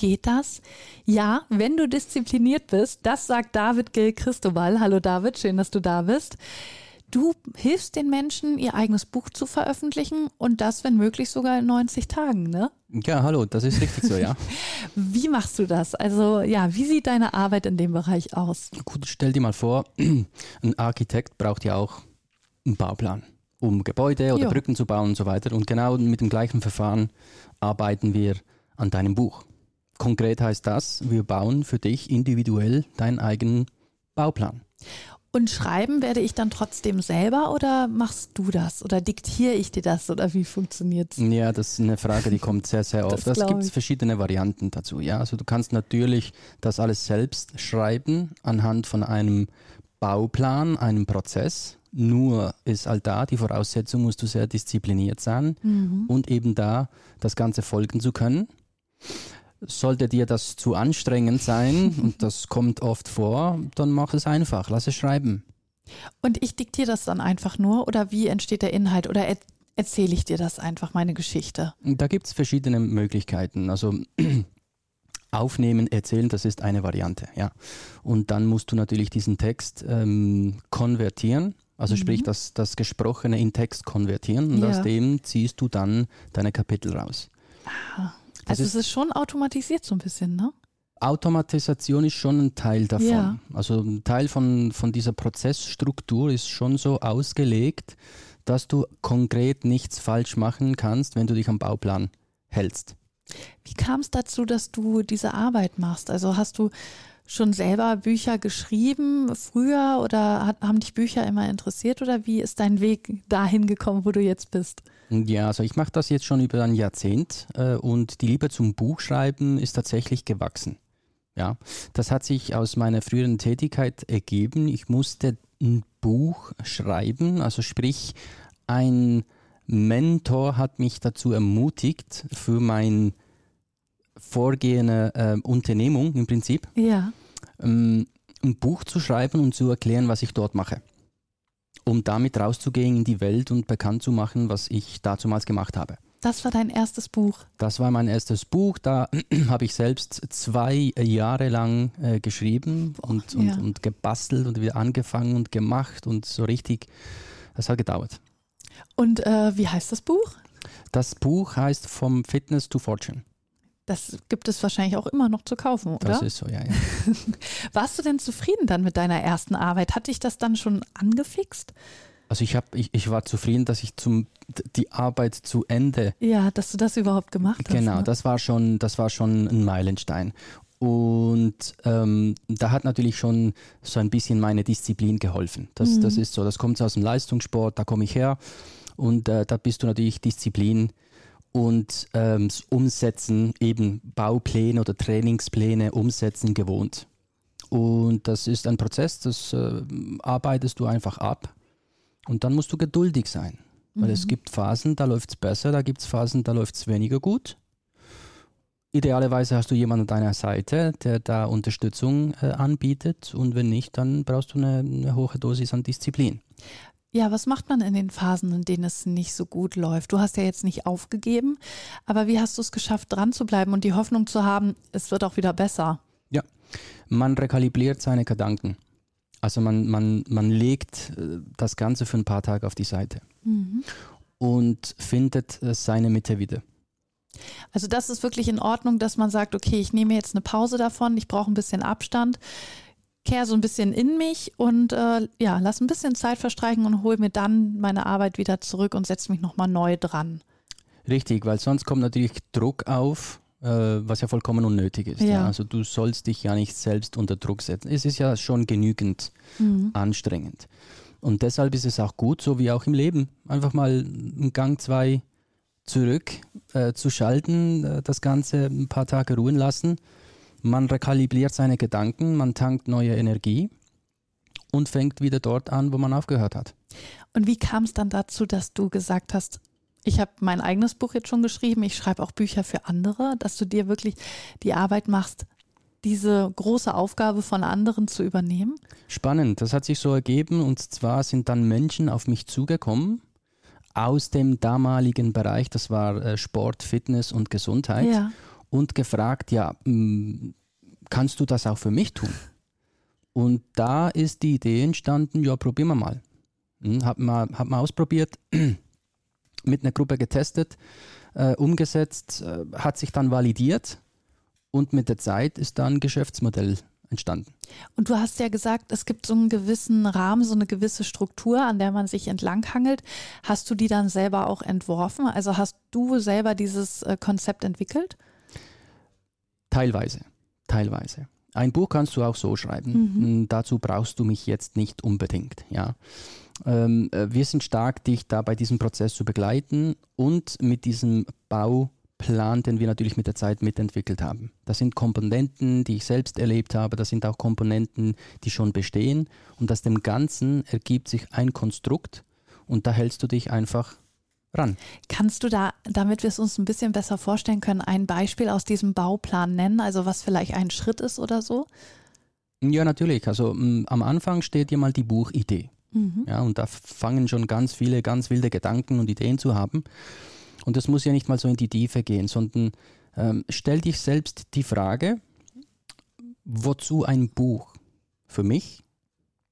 Geht das? Ja, wenn du diszipliniert bist. Das sagt David Gil Christobal. Hallo David, schön, dass du da bist. Du hilfst den Menschen, ihr eigenes Buch zu veröffentlichen und das, wenn möglich, sogar in 90 Tagen, ne? Ja, hallo, das ist richtig so, ja. wie machst du das? Also, ja, wie sieht deine Arbeit in dem Bereich aus? Gut, stell dir mal vor, ein Architekt braucht ja auch einen Bauplan, um Gebäude oder jo. Brücken zu bauen und so weiter. Und genau mit dem gleichen Verfahren arbeiten wir an deinem Buch. Konkret heißt das, wir bauen für dich individuell deinen eigenen Bauplan. Und schreiben werde ich dann trotzdem selber oder machst du das? Oder diktiere ich dir das? Oder wie funktioniert es? Ja, das ist eine Frage, die kommt sehr, sehr oft. Es gibt verschiedene Varianten dazu. Ja, also du kannst natürlich das alles selbst schreiben anhand von einem Bauplan, einem Prozess. Nur ist halt da die Voraussetzung, musst du sehr diszipliniert sein mhm. und eben da das Ganze folgen zu können. Sollte dir das zu anstrengend sein, und das kommt oft vor, dann mach es einfach, lass es schreiben. Und ich diktiere das dann einfach nur oder wie entsteht der Inhalt oder er erzähle ich dir das einfach, meine Geschichte? Da gibt es verschiedene Möglichkeiten. Also aufnehmen, erzählen, das ist eine Variante, ja. Und dann musst du natürlich diesen Text ähm, konvertieren, also mhm. sprich das, das Gesprochene in Text konvertieren und ja. aus dem ziehst du dann deine Kapitel raus. Also ist, es ist schon automatisiert so ein bisschen, ne? Automatisation ist schon ein Teil davon. Ja. Also ein Teil von, von dieser Prozessstruktur ist schon so ausgelegt, dass du konkret nichts falsch machen kannst, wenn du dich am Bauplan hältst. Wie kam es dazu, dass du diese Arbeit machst? Also hast du schon selber Bücher geschrieben früher oder hat, haben dich Bücher immer interessiert oder wie ist dein Weg dahin gekommen, wo du jetzt bist? Ja, also ich mache das jetzt schon über ein Jahrzehnt äh, und die Liebe zum Buchschreiben ist tatsächlich gewachsen. Ja, das hat sich aus meiner früheren Tätigkeit ergeben. Ich musste ein Buch schreiben, also sprich ein Mentor hat mich dazu ermutigt für mein vorgehende äh, Unternehmung im Prinzip. Ja ein Buch zu schreiben und zu erklären, was ich dort mache. Um damit rauszugehen in die Welt und bekannt zu machen, was ich dazumals gemacht habe. Das war dein erstes Buch. Das war mein erstes Buch. Da habe ich selbst zwei Jahre lang äh, geschrieben und, und, ja. und gebastelt und wieder angefangen und gemacht und so richtig. Das hat gedauert. Und äh, wie heißt das Buch? Das Buch heißt Vom Fitness to Fortune. Das gibt es wahrscheinlich auch immer noch zu kaufen, oder? Das ist so, ja, ja. Warst du denn zufrieden dann mit deiner ersten Arbeit? Hat dich das dann schon angefixt? Also ich, hab, ich, ich war zufrieden, dass ich zum, die Arbeit zu Ende. Ja, dass du das überhaupt gemacht hast. Genau, ne? das, war schon, das war schon ein Meilenstein. Und ähm, da hat natürlich schon so ein bisschen meine Disziplin geholfen. Das, mhm. das ist so, das kommt aus dem Leistungssport, da komme ich her. Und äh, da bist du natürlich Disziplin und ähm, das Umsetzen, eben Baupläne oder Trainingspläne umsetzen gewohnt. Und das ist ein Prozess, das äh, arbeitest du einfach ab und dann musst du geduldig sein. Weil mhm. es gibt Phasen, da läuft es besser, da gibt es Phasen, da läuft es weniger gut. Idealerweise hast du jemanden an deiner Seite, der da Unterstützung äh, anbietet und wenn nicht, dann brauchst du eine, eine hohe Dosis an Disziplin. Ja, was macht man in den Phasen, in denen es nicht so gut läuft? Du hast ja jetzt nicht aufgegeben, aber wie hast du es geschafft, dran zu bleiben und die Hoffnung zu haben, es wird auch wieder besser? Ja, man rekalibriert seine Gedanken. Also man, man, man legt äh, das Ganze für ein paar Tage auf die Seite mhm. und findet äh, seine Mitte wieder. Also das ist wirklich in Ordnung, dass man sagt, okay, ich nehme jetzt eine Pause davon, ich brauche ein bisschen Abstand kehre so ein bisschen in mich und äh, ja, lass ein bisschen Zeit verstreichen und hole mir dann meine Arbeit wieder zurück und setze mich nochmal neu dran. Richtig, weil sonst kommt natürlich Druck auf, äh, was ja vollkommen unnötig ist. Ja. Ja. Also du sollst dich ja nicht selbst unter Druck setzen. Es ist ja schon genügend mhm. anstrengend. Und deshalb ist es auch gut, so wie auch im Leben, einfach mal einen Gang zwei zurück äh, zu schalten, äh, das Ganze ein paar Tage ruhen lassen man rekalibriert seine Gedanken, man tankt neue Energie und fängt wieder dort an, wo man aufgehört hat. Und wie kam es dann dazu, dass du gesagt hast, ich habe mein eigenes Buch jetzt schon geschrieben, ich schreibe auch Bücher für andere, dass du dir wirklich die Arbeit machst, diese große Aufgabe von anderen zu übernehmen? Spannend, das hat sich so ergeben und zwar sind dann Menschen auf mich zugekommen aus dem damaligen Bereich, das war äh, Sport, Fitness und Gesundheit Ja. Und gefragt, ja, mh, kannst du das auch für mich tun? Und da ist die Idee entstanden, ja, probieren wir mal. Hm, Hab mal, hab ausprobiert, mit einer Gruppe getestet, äh, umgesetzt, äh, hat sich dann validiert und mit der Zeit ist dann ein Geschäftsmodell entstanden. Und du hast ja gesagt, es gibt so einen gewissen Rahmen, so eine gewisse Struktur, an der man sich entlanghangelt. Hast du die dann selber auch entworfen? Also hast du selber dieses äh, Konzept entwickelt? Teilweise, teilweise. Ein Buch kannst du auch so schreiben. Mhm. Mm, Dazu brauchst du mich jetzt nicht unbedingt. Ja. Ähm, äh, wir sind stark, dich da bei diesem Prozess zu begleiten und mit diesem Bauplan, den wir natürlich mit der Zeit mitentwickelt haben. Das sind Komponenten, die ich selbst erlebt habe. Das sind auch Komponenten, die schon bestehen. Und aus dem Ganzen ergibt sich ein Konstrukt und da hältst du dich einfach ran. Kannst du da, damit wir es uns ein bisschen besser vorstellen können, ein Beispiel aus diesem Bauplan nennen? Also was vielleicht ein Schritt ist oder so? Ja, natürlich. Also mm, am Anfang steht ja mal die Buchidee. Mhm. Ja, und da fangen schon ganz viele ganz wilde Gedanken und Ideen zu haben. Und das muss ja nicht mal so in die Tiefe gehen, sondern ähm, stell dich selbst die Frage, wozu ein Buch? Für mich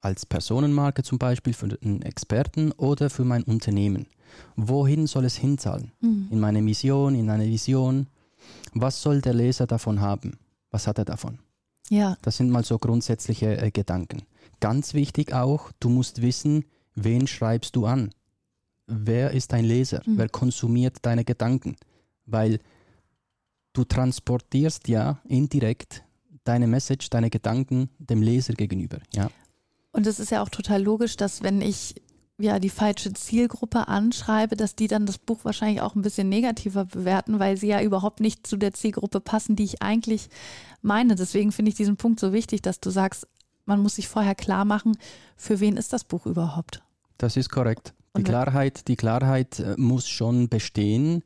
als Personenmarke zum Beispiel, für einen Experten oder für mein Unternehmen. Wohin soll es hinzahlen? Mhm. In meine Mission, in eine Vision? Was soll der Leser davon haben? Was hat er davon? Ja, Das sind mal so grundsätzliche äh, Gedanken. Ganz wichtig auch, du musst wissen, wen schreibst du an? Wer ist dein Leser? Mhm. Wer konsumiert deine Gedanken? Weil du transportierst ja indirekt deine Message, deine Gedanken dem Leser gegenüber. Ja, und es ist ja auch total logisch, dass wenn ich ja die falsche Zielgruppe anschreibe, dass die dann das Buch wahrscheinlich auch ein bisschen negativer bewerten, weil sie ja überhaupt nicht zu der Zielgruppe passen, die ich eigentlich meine. Deswegen finde ich diesen Punkt so wichtig, dass du sagst, man muss sich vorher klar machen, für wen ist das Buch überhaupt? das ist korrekt. Die Klarheit, die Klarheit äh, muss schon bestehen,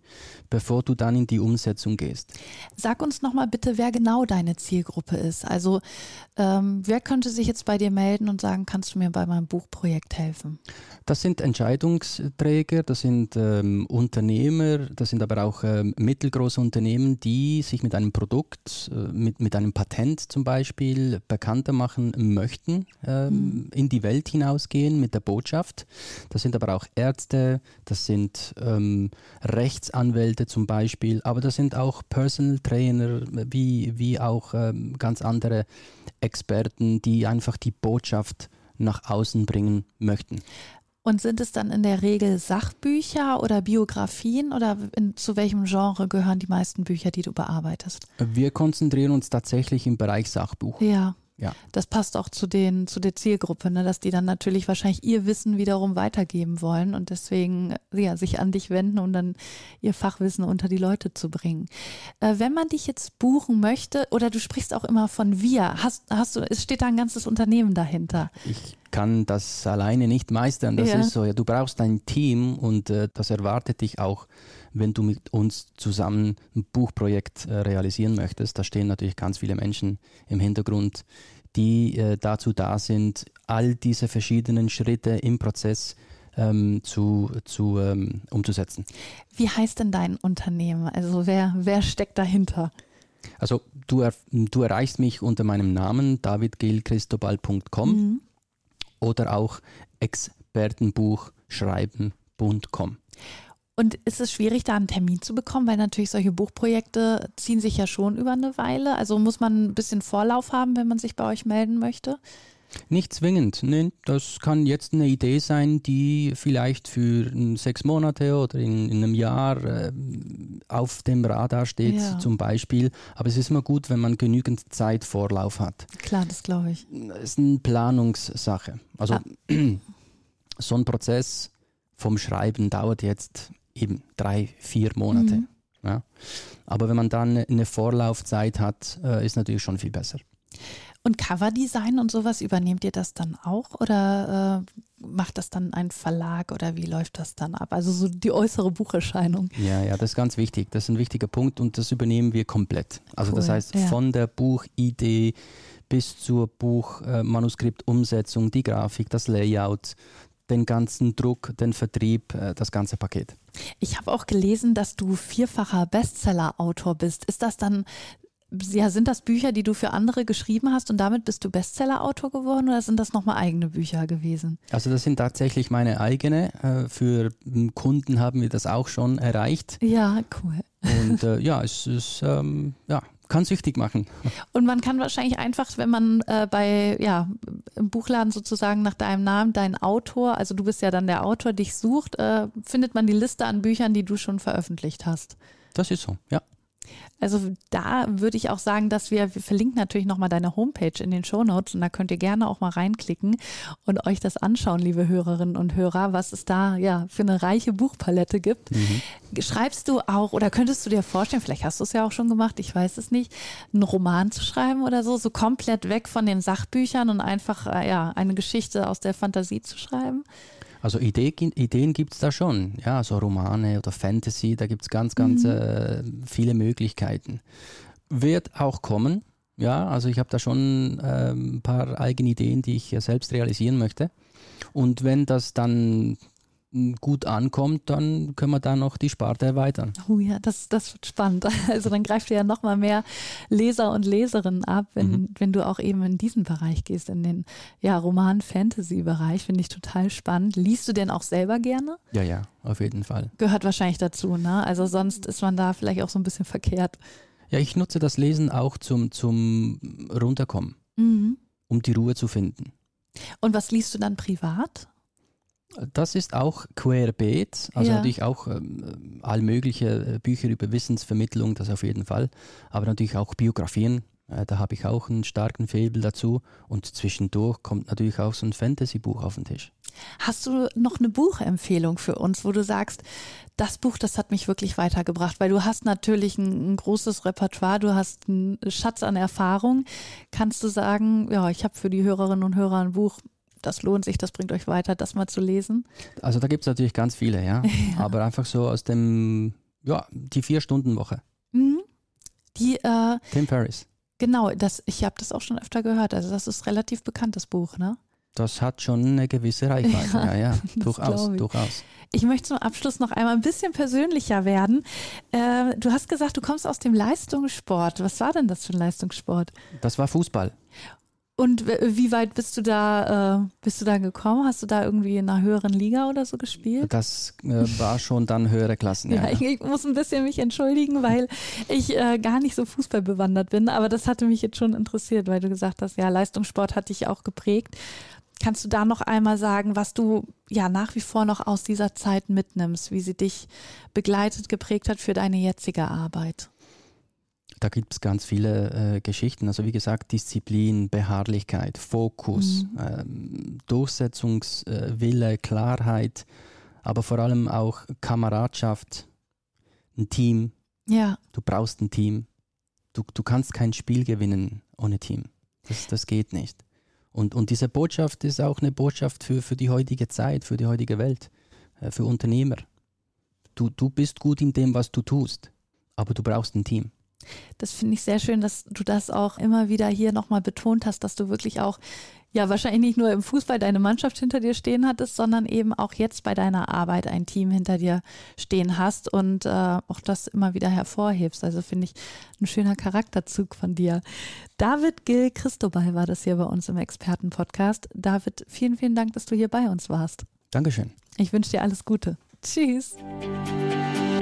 bevor du dann in die Umsetzung gehst. Sag uns nochmal bitte, wer genau deine Zielgruppe ist. Also ähm, wer könnte sich jetzt bei dir melden und sagen, kannst du mir bei meinem Buchprojekt helfen? Das sind Entscheidungsträger, das sind ähm, Unternehmer, das sind aber auch ähm, mittelgroße Unternehmen, die sich mit einem Produkt, äh, mit, mit einem Patent zum Beispiel bekannter machen möchten, ähm, in die Welt hinausgehen mit der Botschaft. Das sind aber auch Ärzte, das sind ähm, Rechtsanwälte zum Beispiel, aber das sind auch Personal Trainer, wie, wie auch ähm, ganz andere Experten, die einfach die Botschaft nach außen bringen möchten. Und sind es dann in der Regel Sachbücher oder Biografien oder in, zu welchem Genre gehören die meisten Bücher, die du bearbeitest? Wir konzentrieren uns tatsächlich im Bereich Sachbuch. Ja. Ja. Das passt auch zu, den, zu der Zielgruppe, ne? dass die dann natürlich wahrscheinlich ihr Wissen wiederum weitergeben wollen und deswegen ja, sich an dich wenden, um dann ihr Fachwissen unter die Leute zu bringen. Äh, wenn man dich jetzt buchen möchte, oder du sprichst auch immer von wir, hast, hast du, es steht da ein ganzes Unternehmen dahinter. Ich kann das alleine nicht meistern. Das Ja. ist so. Ja, du brauchst ein Team und äh, das erwartet dich auch, wenn du mit uns zusammen ein Buchprojekt äh, realisieren möchtest. Da stehen natürlich ganz viele Menschen im Hintergrund, die äh, dazu da sind, all diese verschiedenen Schritte im Prozess ähm, zu, zu, ähm, umzusetzen. Wie heißt denn dein Unternehmen? Also wer, wer steckt dahinter? Also du, er, du erreichst mich unter meinem Namen davidgilchristobal.com Mhm. oder auch expertenbuchschreiben.com. Und ist es schwierig, da einen Termin zu bekommen, weil natürlich solche Buchprojekte ziehen sich ja schon über eine Weile. Also muss man ein bisschen Vorlauf haben, wenn man sich bei euch melden möchte. Nicht zwingend, ne? das kann jetzt eine Idee sein, die vielleicht für sechs Monate oder in, in einem Jahr äh, auf dem Radar steht Ja. zum Beispiel. Aber es ist immer gut, wenn man genügend Zeit Vorlauf hat. Klar, das glaube ich. Es ist eine Planungssache. Also Ah. so ein Prozess vom Schreiben dauert jetzt eben drei, vier Monate. Mhm. Ja. Aber wenn man dann eine Vorlaufzeit hat, äh, ist natürlich schon viel besser. Und Coverdesign und sowas, übernehmt ihr das dann auch oder äh, macht das dann ein Verlag oder wie läuft das dann ab? Also so die äußere Bucherscheinung. Ja, ja, das ist ganz wichtig. Das ist ein wichtiger Punkt und das übernehmen wir komplett. Also Cool, das heißt, ja. von der Buchidee bis zur Buchmanuskriptumsetzung, die Grafik, das Layout, den ganzen Druck, den Vertrieb, äh, das ganze Paket. Ich habe auch gelesen, dass du vierfacher Bestseller-Autor bist. Ist das dann, ja, sind das Bücher, die du für andere geschrieben hast und damit bist du Bestseller-Autor geworden oder sind das nochmal eigene Bücher gewesen? Also das sind tatsächlich meine eigene. Äh, Für m, Kunden haben wir das auch schon erreicht. Ja, cool. Und äh, ja, es ist, ähm, ja, kann süchtig machen. Und man kann wahrscheinlich einfach, wenn man äh, bei, ja, im Buchladen sozusagen nach deinem Namen, dein Autor, also du bist ja dann der Autor, dich sucht, äh, findet man die Liste an Büchern, die du schon veröffentlicht hast. Das ist so, ja. Also da würde ich auch sagen, dass wir, wir verlinken natürlich nochmal deine Homepage in den Shownotes und da könnt ihr gerne auch mal reinklicken und euch das anschauen, liebe Hörerinnen und Hörer, was es da ja für eine reiche Buchpalette gibt. Schreibst du auch oder könntest du dir vorstellen, vielleicht hast du es ja auch schon gemacht, ich weiß es nicht, einen Roman zu schreiben oder so, so komplett weg von den Sachbüchern und einfach äh, ja eine Geschichte aus der Fantasie zu schreiben? Also Idee, Ideen gibt es da schon, ja, so Romane oder Fantasy, da gibt es ganz, ganz äh, viele Möglichkeiten. Wird auch kommen, ja, also ich habe da schon äh, ein paar eigene Ideen, die ich ja selbst realisieren möchte. Und wenn das dann gut ankommt, dann können wir da noch die Sparte erweitern. Oh ja, das, das wird spannend. Also dann greift ihr ja noch mal mehr Leser und Leserinnen ab, wenn, Mhm. wenn du auch eben in diesen Bereich gehst, in den ja, Roman-Fantasy-Bereich, finde ich total spannend. Liest du denn auch selber gerne? Ja, ja, auf jeden Fall. Gehört wahrscheinlich dazu, ne? Also sonst ist man da vielleicht auch so ein bisschen verkehrt. Ja, ich nutze das Lesen auch zum, zum Runterkommen, Mhm. um die Ruhe zu finden. Und was liest du dann privat? Das ist auch querbeet, also Ja. natürlich auch ähm, all mögliche äh, Bücher über Wissensvermittlung, das auf jeden Fall, aber natürlich auch Biografien, äh, da habe ich auch einen starken Faible dazu und zwischendurch kommt natürlich auch so ein Fantasy-Buch auf den Tisch. Hast du noch eine Buchempfehlung für uns, wo du sagst, das Buch, das hat mich wirklich weitergebracht, weil du hast natürlich ein, ein großes Repertoire, du hast einen Schatz an Erfahrung. Kannst du sagen, ja, ich habe für die Hörerinnen und Hörer ein Buch, das lohnt sich, das bringt euch weiter, das mal zu lesen? Also da gibt es natürlich ganz viele, ja, aber einfach so aus dem, ja, die Vier-Stunden-Woche. Mhm. Die, äh, Tim Ferriss. genau, das, ich habe das auch schon öfter gehört. Also das ist relativ bekanntes Buch, ne? Das hat schon eine gewisse Reichweite, ja, ja, durchaus, glaub ich. durchaus. Ich möchte zum Abschluss noch einmal ein bisschen persönlicher werden. Äh, du hast gesagt, du kommst aus dem Leistungssport. Was war denn das für ein Leistungssport? Das war Fußball. Und wie weit bist du da, äh, bist du da gekommen? Hast du da irgendwie in einer höheren Liga oder so gespielt? Das äh, war schon dann höhere Klassen. Ja, Ja, ich, ich muss ein bisschen mich entschuldigen, weil ich äh, gar nicht so fußballbewandert bin, aber das hatte mich jetzt schon interessiert, weil du gesagt hast, ja, Leistungssport hat dich auch geprägt. Kannst du da noch einmal sagen, was du ja nach wie vor noch aus dieser Zeit mitnimmst, wie sie dich begleitet, geprägt hat für deine jetzige Arbeit? Da gibt es ganz viele äh, Geschichten. Also wie gesagt, Disziplin, Beharrlichkeit, Fokus, ähm, Durchsetzungswille, Klarheit, aber vor allem auch Kameradschaft, ein Team. Ja, Du brauchst ein Team. Du, du kannst kein Spiel gewinnen ohne Team. Das, das geht nicht. Und, und diese Botschaft ist auch eine Botschaft für, für die heutige Zeit, für die heutige Welt, äh, für Unternehmer. Du, du bist gut in dem, was du tust, aber du brauchst ein Team. Das finde ich sehr schön, dass du das auch immer wieder hier nochmal betont hast, dass du wirklich auch, ja, wahrscheinlich nicht nur im Fußball deine Mannschaft hinter dir stehen hattest, sondern eben auch jetzt bei deiner Arbeit ein Team hinter dir stehen hast und äh, auch das immer wieder hervorhebst. Also finde ich ein schöner Charakterzug von dir. David Gil Christobal war das hier bei uns im Expertenpodcast. David, vielen, vielen Dank, dass du hier bei uns warst. Dankeschön. Ich wünsche dir alles Gute. Tschüss.